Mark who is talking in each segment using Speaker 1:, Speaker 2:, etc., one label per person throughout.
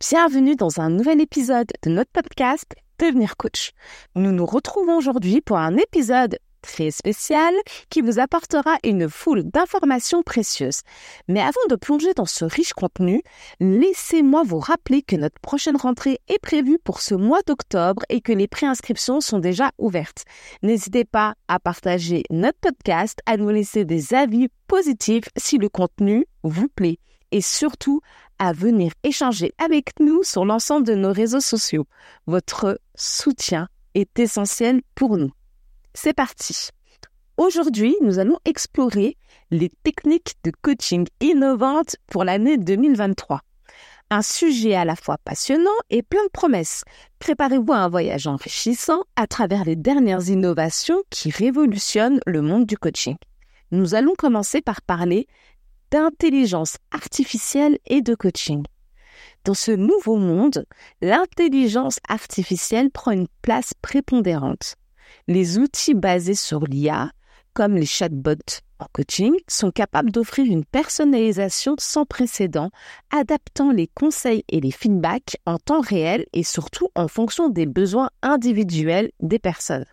Speaker 1: bienvenue dans un nouvel épisode de notre podcast Devenir coach. Nous nous retrouvons aujourd'hui pour un épisode très spécial qui vous apportera une foule d'informations précieuses. Mais avant de plonger dans ce riche contenu, laissez-moi vous rappeler que notre prochaine rentrée est prévue pour ce mois d'octobre et que les préinscriptions sont déjà ouvertes. N'hésitez pas à partager notre podcast, à nous laisser des avis positifs si le contenu vous plaît et surtout à venir échanger avec nous sur l'ensemble de nos réseaux sociaux. Votre soutien est essentiel pour nous. C'est parti. Aujourd'hui, nous allons explorer les techniques de coaching innovantes pour l'année 2023. Un sujet à la fois passionnant et plein de promesses. Préparez-vous à un voyage enrichissant à travers les dernières innovations qui révolutionnent le monde du coaching. Nous allons commencer par parler d'intelligence artificielle et de coaching. Dans ce nouveau monde, l'intelligence artificielle prend une place prépondérante. Les outils basés sur l'IA, comme les chatbots en coaching, sont capables d'offrir une personnalisation sans précédent, adaptant les conseils et les feedbacks en temps réel et surtout en fonction des besoins individuels des personnes.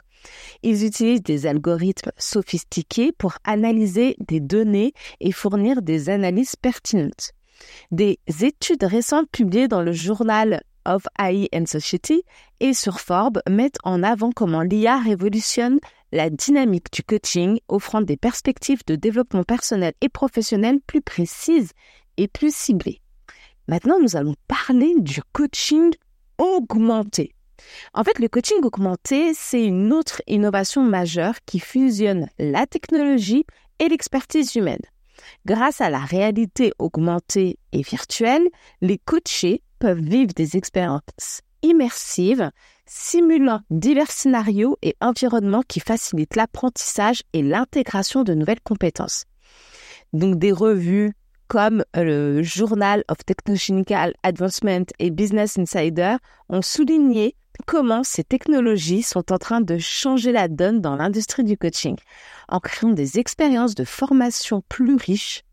Speaker 1: Ils utilisent des algorithmes sophistiqués pour analyser des données et fournir des analyses pertinentes. Des études récentes publiées dans le journal of AI and Society et sur Forbes mettent en avant comment l'IA révolutionne la dynamique du coaching, offrant des perspectives de développement personnel et professionnel plus précises et plus ciblées. Maintenant, nous allons parler du coaching augmenté. En fait, le coaching augmenté, c'est une autre innovation majeure qui fusionne la technologie et l'expertise humaine. Grâce à la réalité augmentée et virtuelle, les coachés peuvent vivre des expériences immersives, simulant divers scénarios et environnements qui facilitent l'apprentissage et l'intégration de nouvelles compétences. Donc des revues comme le Journal of Technological Advancement et Business Insider ont souligné comment ces technologies sont en train de changer la donne dans l'industrie du coaching en créant des expériences de formation plus riches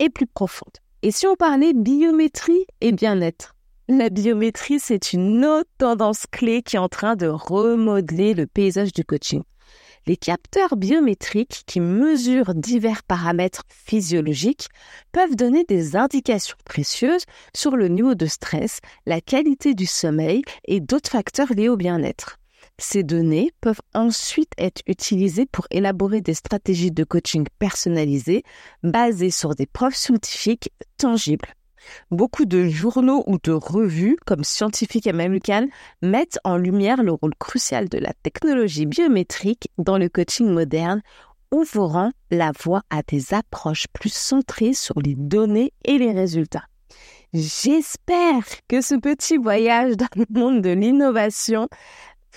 Speaker 1: et plus profondes. Et si on parlait biométrie et bien-être? La biométrie, c'est une autre tendance clé qui est en train de remodeler le paysage du coaching. Les capteurs biométriques qui mesurent divers paramètres physiologiques peuvent donner des indications précieuses sur le niveau de stress, la qualité du sommeil et d'autres facteurs liés au bien-être. Ces données peuvent ensuite être utilisées pour élaborer des stratégies de coaching personnalisées basées sur des preuves scientifiques tangibles. Beaucoup de journaux ou de revues comme Scientific American mettent en lumière le rôle crucial de la technologie biométrique dans le coaching moderne, ouvrant la voie à des approches plus centrées sur les données et les résultats. J'espère que ce petit voyage dans le monde de l'innovation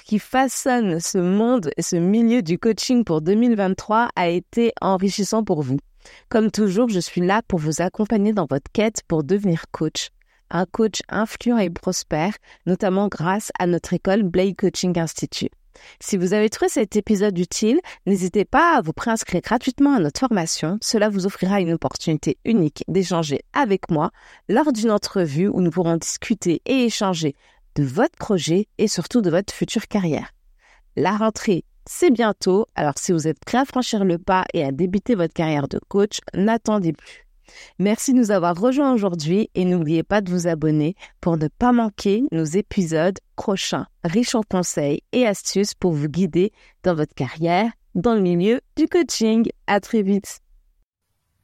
Speaker 1: qui façonne ce monde et ce milieu du coaching pour 2023 a été enrichissant pour vous. Comme toujours, je suis là pour vous accompagner dans votre quête pour devenir coach. Un coach influent et prospère, notamment grâce à notre école Blake Coaching Institute. Si vous avez trouvé cet épisode utile, n'hésitez pas à vous préinscrire gratuitement à notre formation. Cela vous offrira une opportunité unique d'échanger avec moi lors d'une entrevue où nous pourrons discuter et échanger de votre projet et surtout de votre future carrière. La rentrée c'est bientôt, alors si vous êtes prêt à franchir le pas et à débuter votre carrière de coach, n'attendez plus. Merci de nous avoir rejoints aujourd'hui et n'oubliez pas de vous abonner pour ne pas manquer nos épisodes prochains, riches en conseils et astuces pour vous guider dans votre carrière dans le milieu du coaching. À très vite.